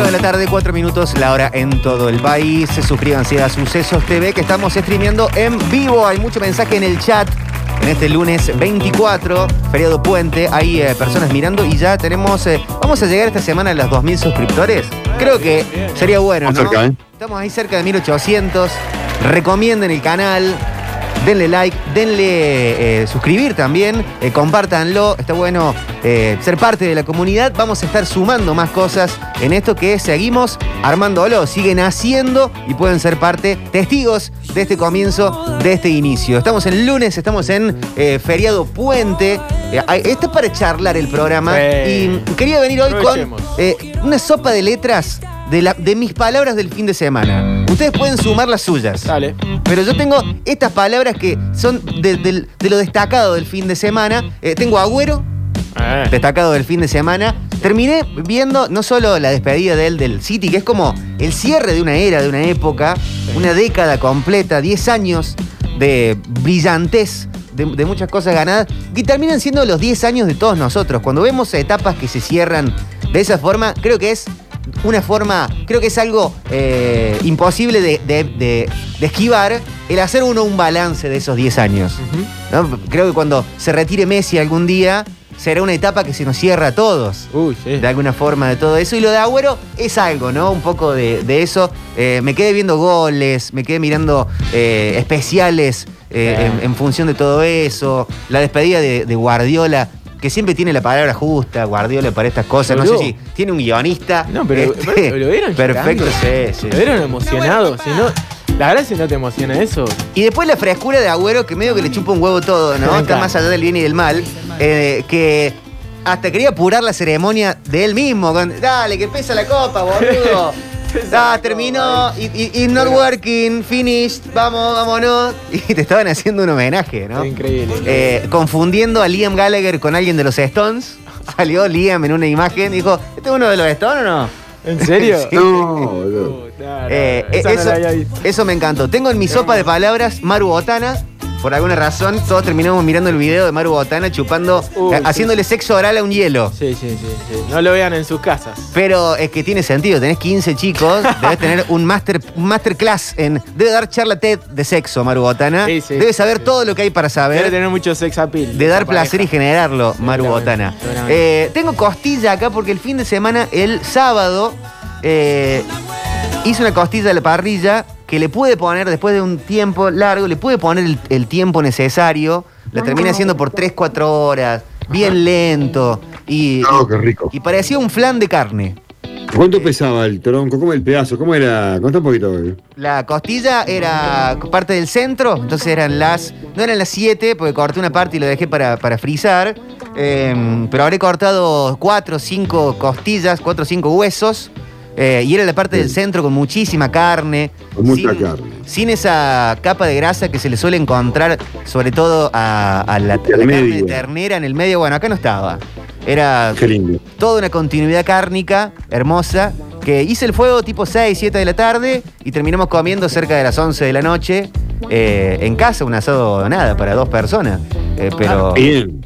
4 de la tarde, 4 minutos, la hora en todo el país. Suscríbanse a Sucesos TV que estamos streameando en vivo. Hay mucho mensaje en el chat. En este lunes 24, feriado puente, hay eh, personas mirando y ya tenemos. eh, vamos a llegar esta semana a los 2.000 suscriptores. Creo que sería bueno, Estamos ¿no? cerca, ¿eh? Estamos ahí cerca de 1.800. Recomienden el canal. Denle like, denle eh, suscribir también, eh, compártanlo, está bueno eh, ser parte de la comunidad. Vamos a estar sumando más cosas en esto que seguimos armándolo, siguen haciendo y pueden ser parte, testigos de este comienzo, de este inicio. Estamos en lunes, estamos en eh, feriado puente. Hay- esto es para charlar el programa y quería venir hoy con una sopa de letras de, la- de mis palabras del fin de semana. Ustedes pueden sumar las suyas. Dale. Pero yo tengo estas palabras que son de, lo destacado del fin de semana. Eh, tengo agüero, Eh. destacado del fin de semana. Terminé viendo no solo la despedida de él del City, que es como el cierre de una era, de una época, una década completa, 10 años de brillantez, de, de muchas cosas ganadas, que terminan siendo los 10 años de todos nosotros. Cuando vemos etapas que se cierran de esa forma, creo que es una forma, creo que es algo eh, imposible de, de- de- de esquivar el hacer uno un balance de esos 10 años. ¿no? Creo que cuando se retire Messi algún día, será una etapa que se nos cierra a todos. Uy, sí. De alguna forma de todo eso. Y lo de Agüero es algo, ¿no? Un poco de, de eso. Eh, me quedé viendo goles, me quedé mirando eh, especiales eh, en, en función de todo eso. La despedida de, de Guardiola, que siempre tiene la palabra justa, Guardiola para estas cosas. No sé si tiene un guionista. No, pero, este, pero lo vieron Perfecto, sí, sí. Lo vieron emocionado. Si no, la verdad, si no te emociona eso. Y después la frescura de Agüero, que medio que le chupa un huevo todo, ¿no? Está más allá del bien y del mal. eh, que hasta quería apurar la ceremonia de él mismo. con, Dale, que pesa la copa, boludo. Ah, terminó. Y, y- y not working, finished. Vamos, vámonos. Y te estaban haciendo un homenaje, ¿no? Increíble. Eh, confundiendo a Liam Gallagher con alguien de los Stones. Salió Liam en una imagen y dijo: ¿Este es uno de los Stones o no? ¿En serio? Sí. No, boludo. Eh, no eso, eso me encantó. Tengo en mi sopa de palabras Maru Botana. Por alguna razón, todos terminamos mirando el video de Maru Botana chupando, Uh, eh, sí. haciéndole sexo oral a un hielo. Sí, sí, sí, sí. No lo vean en sus casas. Pero es que tiene sentido, tenés 15 chicos, debes tener un master, un masterclass en. Debe dar charla TED de sexo, Maru Botana. Sí, sí, debe sí, saber sí. todo lo que hay para Debe saber tener mucho sex appeal. de dar placer y generarlo, Maru Botana. seguramente. Eh, tengo costilla acá porque el fin de semana, el sábado, eh, hice una costilla a la parrilla que le pude poner, después de un tiempo largo, le pude poner el, el tiempo necesario. La terminé haciendo por 3-4 horas, bien lento. Y, No, qué rico. y parecía un flan de carne. ¿Cuánto pesaba el tronco? ¿Cómo el pedazo? ¿Cómo era? Contá un poquito. güey. La costilla era parte del centro, entonces eran las. No eran las 7, porque corté una parte y lo dejé para, para frizar. eh, pero habré cortado 4 o 5 costillas, 4 o 5 huesos. Eh, y era la parte del centro con muchísima carne. Con mucha sin, carne. Sin esa capa de grasa que se le suele encontrar, sobre todo a, a la, a la Al carne de ternera en el medio. Bueno, acá no estaba. Era Qué lindo. toda una continuidad cárnica hermosa. Que hice el fuego tipo 6, 7 de la tarde y terminamos comiendo cerca de las 11 de la noche eh, en casa, un asado nada para dos personas. Eh, pero Bien,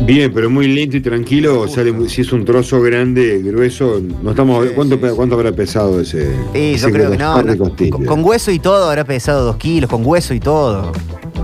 Bien. pero muy lento y tranquilo. Sale muy- si es un trozo grande, grueso, no estamos. Sí, ¿Cuánto, pe- habrá pesado ese? Sí, ese yo creo que no. par de no. costillas? Con, con hueso y todo habrá pesado 2 kilos, con hueso y todo.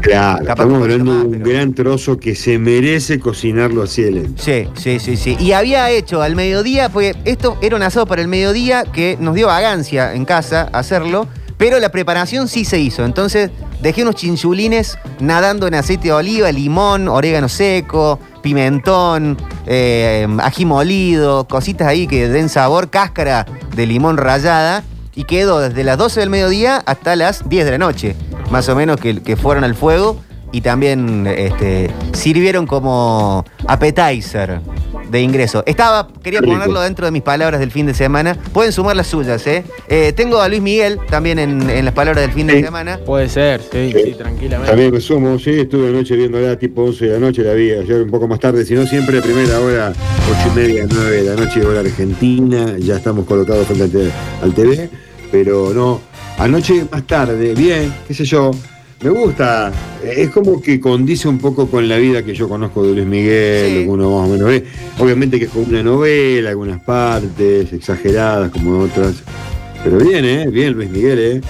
Claro, capaz estamos un poquito hablando más, de un pero- gran trozo que se merece cocinarlo así de lento. Sí, sí, sí, sí. Y había hecho al mediodía, porque esto era un asado para el mediodía que nos dio vagancia en casa hacerlo, pero la preparación sí se hizo. Entonces dejé unos chinchulines nadando en aceite de oliva, limón, orégano seco, pimentón, eh, ají molido, cositas ahí que den sabor, cáscara de limón rallada. Y quedó desde las 12 del mediodía hasta las 10 de la noche, más o menos que, fueron al fuego y también este, sirvieron como appetizer de ingreso. Estaba, quería Rico. ponerlo dentro de mis palabras del fin de semana. Pueden sumar las suyas, ¿eh? Eh, tengo a Luis Miguel también en, en las palabras del fin de semana. Puede ser, sí, Sí. sí, tranquilamente. También me sumo, sí, estuve anoche viéndola tipo 11 de la noche, la vi ayer un poco más tarde, si no siempre a primera hora, 8 y media, 9 de la noche, hora argentina, ya estamos colocados frente al te- al TV, pero no, anoche más tarde, bien, qué sé yo, me gusta. Es como que condice un poco con la vida que yo conozco de Luis Miguel, Sí. lo que uno más o menos ve. Obviamente que es como una novela, algunas partes exageradas como otras. Pero bien, ¿eh? Bien Luis Miguel, ¿eh?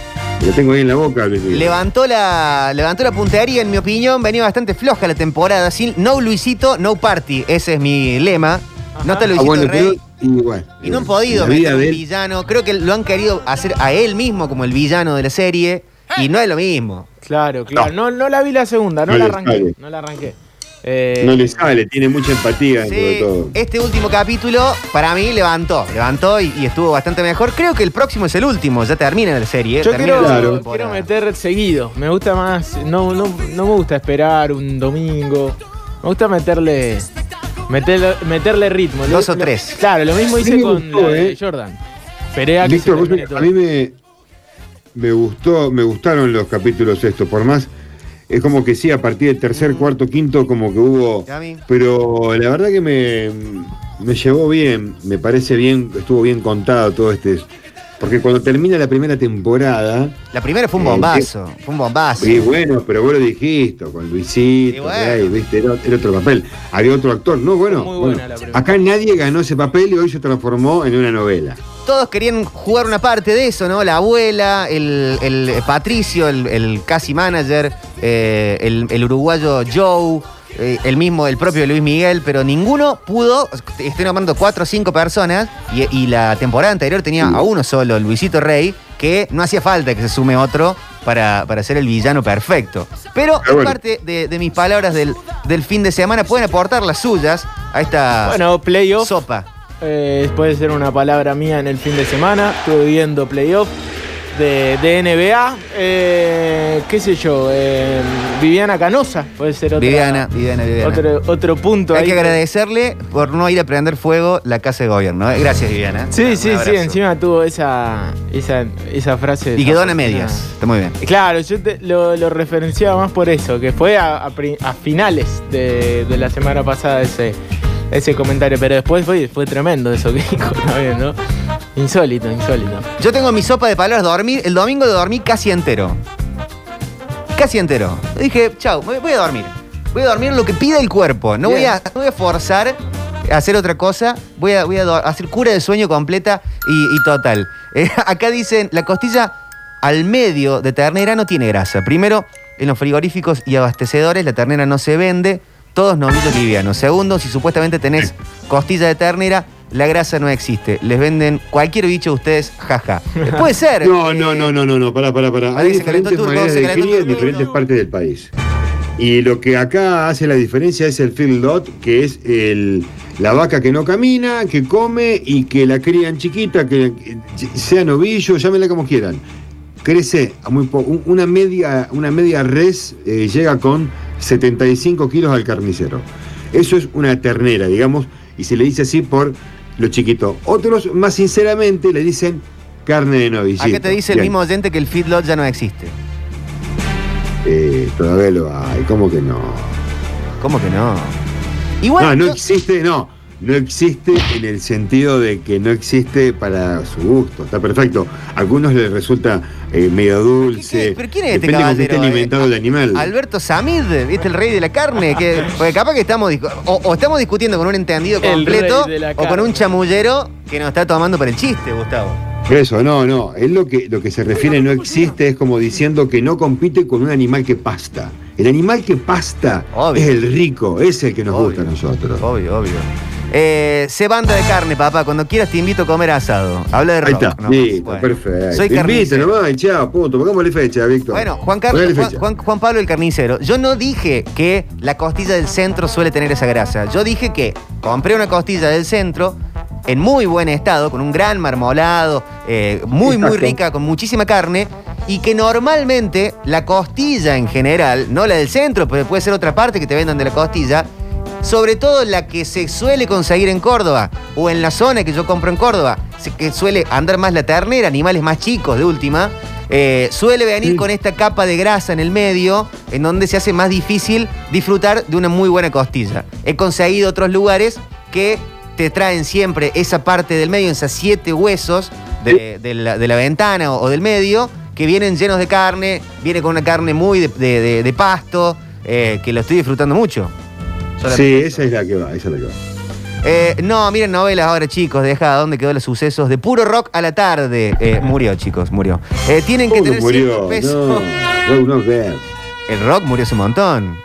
Lo tengo ahí en la boca, Luis Miguel. Levantó la, levantó la puntería, en mi opinión, venía bastante floja la temporada. Sin, no Luisito, no party. Ese es mi lema. No está Ah, Luisito bueno, pero Rey. igual. Y no han podido meter un él- villano. Creo que lo han querido hacer a él mismo como el villano de la serie. Y no es lo mismo. Claro, claro. No, no la vi la segunda, no, No la arranqué. sale. No la arranqué. Eh, No le sale, tiene mucha empatía Sí, todo. este último capítulo para mí levantó, levantó y, y estuvo bastante mejor. Creo que el próximo es el último, ya termina la serie. Yo termina quiero, la Claro. quiero meter seguido. Me gusta más. No, no, no me gusta esperar un domingo. Me gusta meterle. Meterle, meterle ritmo. Dos o Lo- tres. Claro, lo mismo hice me con gustó, la de eh. Jordan. Esperé a que Víctor, se vos a mí me, me gustó, me gustaron los capítulos estos, por más, es como que sí, a partir del tercer, cuarto, quinto, como que hubo. Pero la verdad que me, me llevó bien, me parece bien, estuvo bien contado todo este. Porque cuando termina la primera temporada, La primera fue un Eh, bombazo, fue un bombazo. y bueno, pero vos lo dijiste, con Luisito, Y bueno. Viste, era, era otro papel. Había otro actor, no, bueno, Muy buena bueno, la primera. acá nadie ganó ese papel y hoy se transformó en una novela. Todos querían jugar una parte de eso, ¿no? La abuela, el, el Patricio, el, el casi manager, eh, el, el uruguayo Joe, eh, el mismo, el propio Luis Miguel, pero ninguno pudo. Estoy nombrando cuatro o cinco personas y, y la temporada anterior tenía a uno solo, Luisito Rey, que no hacía falta que se sume otro para, para ser el villano perfecto. Pero Pero bueno. parte de, de mis palabras del, del fin de semana pueden aportar las suyas a esta Bueno, playoff. sopa. eh, puede ser una palabra mía en el fin de semana. Estuve viendo playoff de, de NBA. eh, ¿Qué sé yo? eh, Viviana Canosa. Puede ser otra. Viviana, Viviana, Viviana. Otro, otro punto Hay ahí que agradecerle por no ir a prender fuego la casa de gobierno. ¿eh? Gracias, Viviana. Sí, Un sí, sí, encima tuvo esa, esa, esa frase. Y quedó en medias. Está muy bien. Claro, yo te- lo, lo referenciaba más por eso, que fue a, a pri- a finales de, de la semana pasada ese, ese comentario, pero después fue, fue tremendo eso que dijo también, ¿no? Insólito, insólito. Yo tengo mi sopa de palabras dormir. El domingo de dormir casi entero. Casi entero. Dije, chau, voy a dormir. Voy a dormir lo que pida el cuerpo. No, voy a, no voy a forzar a hacer otra cosa. Voy a, voy a hacer cura de sueño completa y, y total. Eh, acá dicen, la costilla al medio de ternera no tiene grasa. Primero, en los frigoríficos y abastecedores la ternera no se vende. Todos novillos livianos. Segundo, si supuestamente tenés costilla de ternera, la grasa no existe. Les venden cualquier bicho a ustedes, jaja. Eh, Puede ser. No, eh, no, no, no, no, no, pará, pará, pará. Hay diferentes turco, maneras de calentó el cría en diferentes partes del país. Y lo que acá hace la diferencia es el field lot, que es el, la vaca que no camina, que come y que la crían chiquita, que sea novillo, llámenla como quieran. Crece a muy po- un- una media, una media res eh, llega con 75 kilos al carnicero. Eso es una ternera, digamos, y se le dice así por lo chiquito. Otros, más sinceramente, le dicen carne de novillito. Acá te dice el mismo oyente que el feedlot ya no existe. Eh, todavía lo hay, ¿cómo que no? ¿Cómo que no? Igual. no, no yo- existe, no. No existe en el sentido de que no existe para su gusto. Está perfecto. A algunos les resulta eh, medio dulce. ¿Pero quién es este caballero, eh? alimentado el animal. Alberto Samid, ¿viste? El rey de la carne. Que, porque capaz que estamos discu- o, o estamos discutiendo con un entendido completo o con un chamullero que nos está tomando para el chiste, Gustavo. Eso, no, no. Es lo que, lo que se refiere no existe, es como diciendo que no compite con un animal que pasta. El animal que pasta Obvio. es el rico, es el que nos Obvio, gusta a nosotros. Obvio, obvio. Eh, sé banda de carne, papá. Cuando quieras te invito a comer asado. Habla de Ahí rock. está, ¿no? listo, Bueno. perfecto. Soy Invita carnicero. nomás, y chao, punto. Pongámosle fecha, Víctor. Bueno, Juan, Carlos, Juan, fecha. Juan- Juan Pablo el carnicero, yo no dije que la costilla del centro suele tener esa grasa. Yo dije que compré una costilla del centro en muy buen estado, con un gran marmolado, eh, muy, muy rica, con muchísima carne, y que normalmente la costilla en general, no la del centro, pero puede ser otra parte que te vendan de la costilla, sobre todo la que se suele conseguir en Córdoba o en la zona que yo compro en Córdoba, que suele andar más la ternera, animales más chicos de última, eh, suele venir Sí. con esta capa de grasa en el medio, en donde se hace más difícil disfrutar de una muy buena costilla. He conseguido otros lugares que te traen siempre esa parte del medio, esas siete huesos de, de la, de la ventana o, o del medio, que vienen llenos de carne, viene con una carne muy de pasto, eh, que lo estoy disfrutando mucho. Sí, esa es la que va, esa es la que va. Eh, no, miren novelas ahora, chicos. Deja dónde quedó los sucesos de puro rock a la tarde. Eh, murió, chicos, murió. Eh, tienen que ¿Cómo tener murió? cierto peso. No, no. El rock murió hace un montón.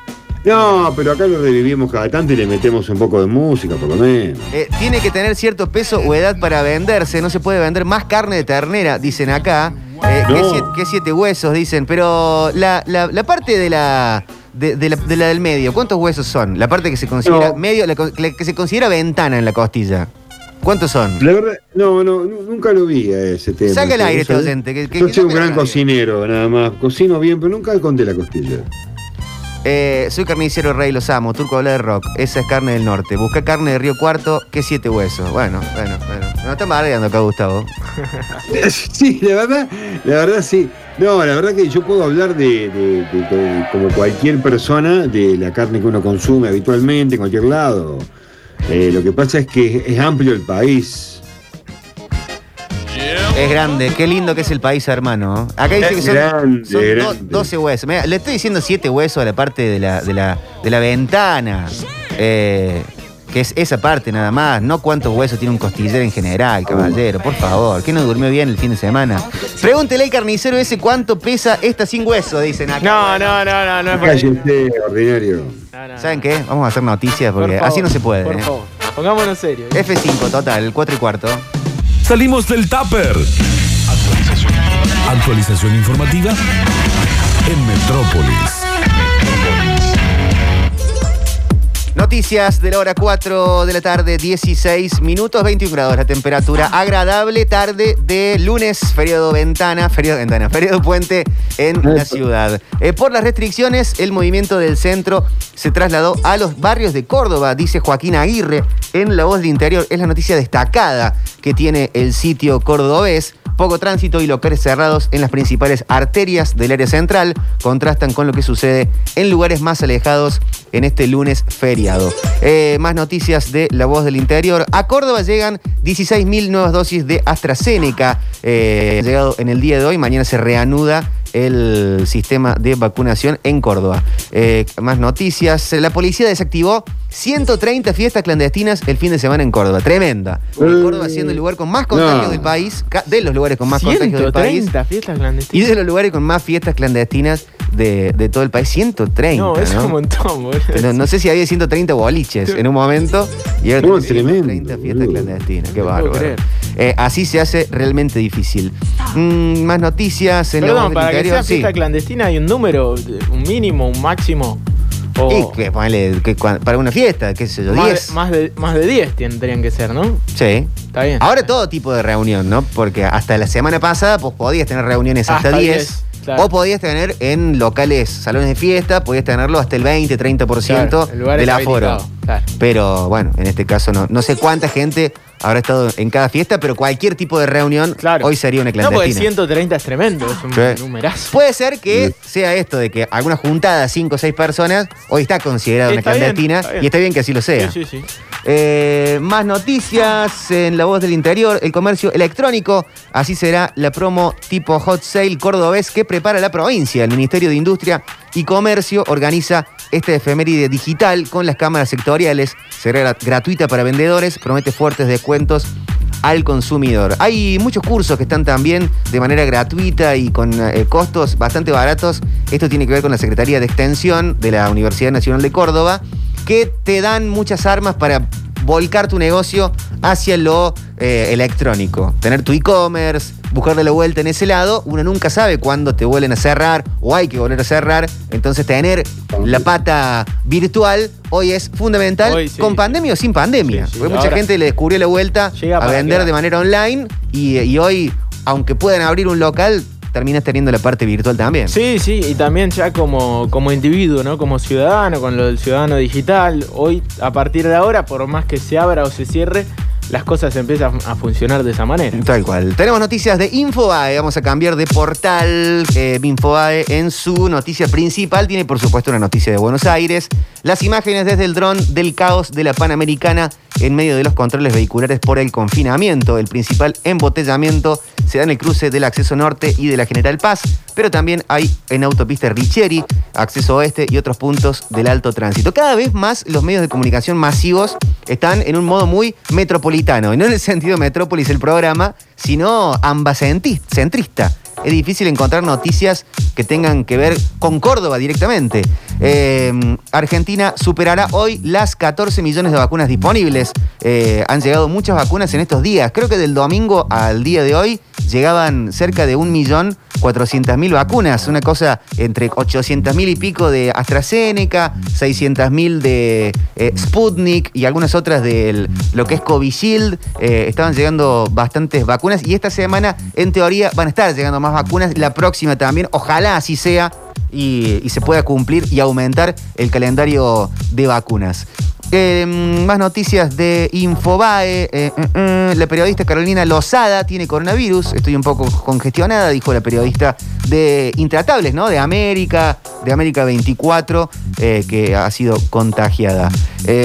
No, pero acá lo revivimos cada tanto y le metemos un poco de música, por lo menos. Tiene que tener cierto peso o edad para venderse. No se puede vender más carne de ternera, dicen acá. Que, siete, que siete huesos, dicen. Pero la, la- la parte de la, de, de la, de la del medio, ¿cuántos huesos son? La parte que se considera No. medio, la, la que se considera ventana en la costilla. ¿Cuántos son? La verdad, no, no, nu- nunca lo vi a ese tema. Saca el aire este oyente, que- que- Yo que soy un gran cocinero, nada más. Cocino bien, pero nunca conté la costilla. Eh, soy carnicero rey, los amo. Turco habla de rock. Esa es carne del norte. Busca carne de Río Cuarto, que siete huesos. Bueno, bueno, bueno. No están bardeando acá, Gustavo. Sí, la verdad, la verdad sí. No, la verdad que yo puedo hablar de, de- de- de- como cualquier persona de la carne que uno consume habitualmente en cualquier lado. Eh, lo que pasa es que es amplio el país. Es grande, qué lindo que es el país, hermano. Acá dice que son, grande, son do- grande. 12 huesos. Mirá, le estoy diciendo 7 huesos a la parte de la, de la, de la ventana. Eh, que es esa parte nada más. No cuántos huesos tiene un costillero en general, caballero. Por favor, que no durmió bien el fin de semana. Pregúntele al carnicero ese cuánto pesa esta sin hueso, dicen acá. No, no, no, no, no es ordinario. No, no, ¿Saben qué? Vamos a hacer noticias Por porque favor, así no se puede. Por ¿eh? favor, pongámonos serios. F5 total, 4 y cuarto. Salimos del tupper. Actualización informativa en Metrópolis. Noticias de la hora 4 de la tarde, 16 minutos, 21 grados la temperatura. Agradable tarde de lunes, feriado ventana, feriado ventana, feriado puente en la ciudad. Eh, por las restricciones, el movimiento del centro se trasladó a los barrios de Córdoba, dice Joaquín Aguirre en La Voz del Interior. Es la noticia destacada que tiene el sitio cordobés. Poco tránsito y locales cerrados en las principales arterias del área central contrastan con lo que sucede en lugares más alejados en este lunes feriado. Eh, más noticias de La Voz del Interior. A Córdoba llegan 16.000 nuevas dosis de AstraZeneca. Eh, llegado en el día de hoy, mañana se reanuda el sistema de vacunación en Córdoba. Eh, más noticias. La policía desactivó 130 fiestas clandestinas el fin de semana en Córdoba. Tremenda. Eh, Córdoba siendo el lugar con más contagios no. del país, de los lugares con más contagios del país. 130 fiestas Y de los lugares con más fiestas clandestinas de, de todo el país. 130. No, es ¿no? un montón, boludo. No, no sé si había 130 boliches en un momento y ahora No, tenemos tremendo, 130 fiestas boludo. clandestinas. Qué bárbaro. Eh, así se hace realmente difícil. Mm, más noticias en la Perdón, del para que sea sí. fiesta clandestina hay un número, un mínimo, un máximo. O Y que ponele que para una fiesta, qué sé yo, más, 10. de, más, de, más de 10 tendrían que ser, ¿no? Sí. Está bien. Ahora todo tipo de reunión, ¿no? Porque hasta la semana pasada pues podías tener reuniones hasta, Hasta 10. 10, claro. O podías tener en locales, salones de fiesta, podías tenerlo hasta el 20, 30% Claro, el lugar del aforo. claro. Pero bueno, en este caso no, no sé cuánta gente habrá estado en cada fiesta, pero cualquier tipo de reunión Claro. hoy sería una No, porque clandestina. 130 es tremendo, es un Sí. numerazo. Puede ser que sea esto de que alguna juntada, 5 o 6 personas, hoy está considerada una bien, clandestina está bien. y está bien que así lo sea. Sí, sí, sí. Eh, más noticias en La Voz del Interior, el comercio electrónico. Así será la promo tipo Hot Sale cordobés que prepara la provincia. El Ministerio de Industria y Comercio organiza esta efeméride digital con las cámaras sectoriales. Será gra- gratuita para vendedores, promete fuertes descuentos al consumidor. Hay muchos cursos que están también de manera gratuita y con eh, costos bastante baratos. Esto tiene que ver con la Secretaría de Extensión de la Universidad Nacional de Córdoba, que te dan muchas armas para volcar tu negocio hacia lo eh, electrónico. Tener tu e-commerce, buscarle la vuelta en ese lado. Uno nunca sabe cuándo te vuelven a cerrar o hay que volver a cerrar. Entonces tener la pata virtual hoy es fundamental, Hoy sí. con pandemia o sin pandemia. Sí, sí. Porque mucha gente le descubrió la vuelta a vender de manera online y, y hoy, aunque puedan abrir un local, terminas teniendo la parte virtual también. Sí, sí, y también ya como, como individuo, ¿no? Como ciudadano, con lo del ciudadano digital. Hoy, a partir de ahora, por más que se abra o se cierre, las cosas empiezan a funcionar de esa manera. Tal cual. Tenemos noticias de Infobae. Vamos a cambiar de portal. Eh, en su noticia principal tiene, por supuesto, una noticia de Buenos Aires. Las imágenes desde el dron del caos de la Panamericana en medio de los controles vehiculares por el confinamiento. El principal embotellamiento se da en el cruce del acceso norte y de la General Paz, pero también hay en autopista Richieri, acceso oeste y otros puntos del alto tránsito. Cada vez más los medios de comunicación masivos están en un modo muy metropolitano, y no en el sentido metrópolis el programa, sino ambacentrista es difícil encontrar noticias que tengan que ver con Córdoba directamente. Eh, Argentina superará hoy las 14 millones de vacunas disponibles. Eh, han llegado muchas vacunas en estos días. Creo que del domingo al día de hoy llegaban cerca de 1.400.000 vacunas. Una cosa entre 800.000 y pico de AstraZeneca, 600.000 de eh, Sputnik y algunas otras de lo que es Covishield. estaban llegando bastantes vacunas y esta semana, en teoría, van a estar llegando más vacunas, la próxima también, ojalá así sea y, se pueda cumplir y aumentar el calendario de vacunas. Em, más noticias de Infobae. Eh, eh, eh, la periodista Carolina Lozada tiene coronavirus. Estoy un poco congestionada, dijo la periodista de Intratables, ¿no? De América, de América 24, que ha sido contagiada.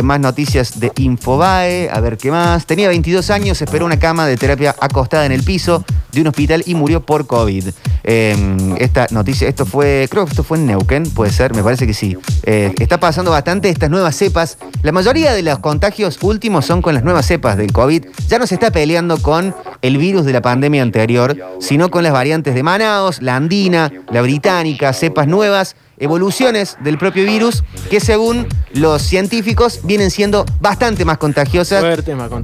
más noticias de Infobae. A ver qué más. Tenía 22 años, esperó una cama de terapia acostada en el piso de un hospital y murió por COVID. Em, esta noticia, esto fue, creo que esto fue en Neuquén, puede ser, me parece que sí. está pasando bastante estas nuevas cepas. Mayoría de los contagios últimos son con las nuevas cepas del COVID. Ya no se está peleando con el virus de la pandemia anterior, sino con las variantes de Manaos, la andina, la británica, cepas nuevas evoluciones del propio virus que según los científicos vienen siendo bastante más contagiosas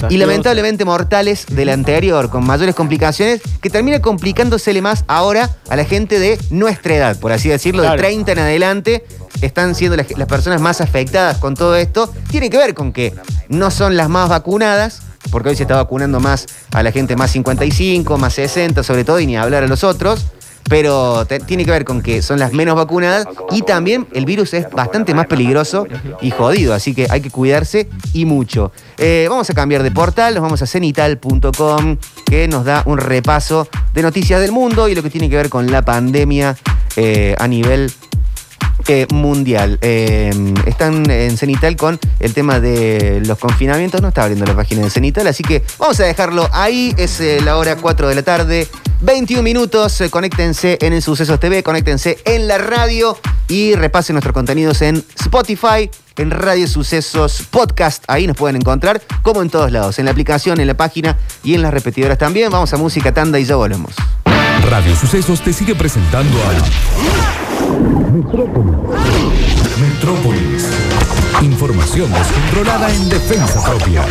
y lamentablemente mortales de la anterior, con mayores complicaciones, que termina complicándosele más ahora a la gente de nuestra edad, por así decirlo, de 30 en adelante, están siendo las, personas más afectadas con todo esto, tiene que ver con que no son las más vacunadas, porque hoy se está vacunando más a la gente más 55, más 60 sobre todo, y ni hablar a los otros, pero tiene que ver con que son las menos vacunadas y también el virus es bastante más peligroso y jodido, así que hay que cuidarse y mucho. Eh, vamos a cambiar de portal, nos vamos a cenital.com que nos da un repaso de noticias del mundo y lo que tiene que ver con la pandemia eh, a nivel mundial. Eh, están en Cenital con el tema de los confinamientos. No está abriendo la página de Cenital, así que vamos a dejarlo ahí. Es la hora 4 de la tarde. 21 minutos. Eh, conéctense en el Sucesos TV, conéctense en la radio y repasen nuestros contenidos en Spotify, en Radio Sucesos Podcast. Ahí nos pueden encontrar, como en todos lados, en la aplicación, en la página y en las repetidoras también. Vamos a música tanda y ya volvemos. Radio Sucesos te sigue presentando a Metrópolis. Metrópolis. Información descontrolada en defensa propia.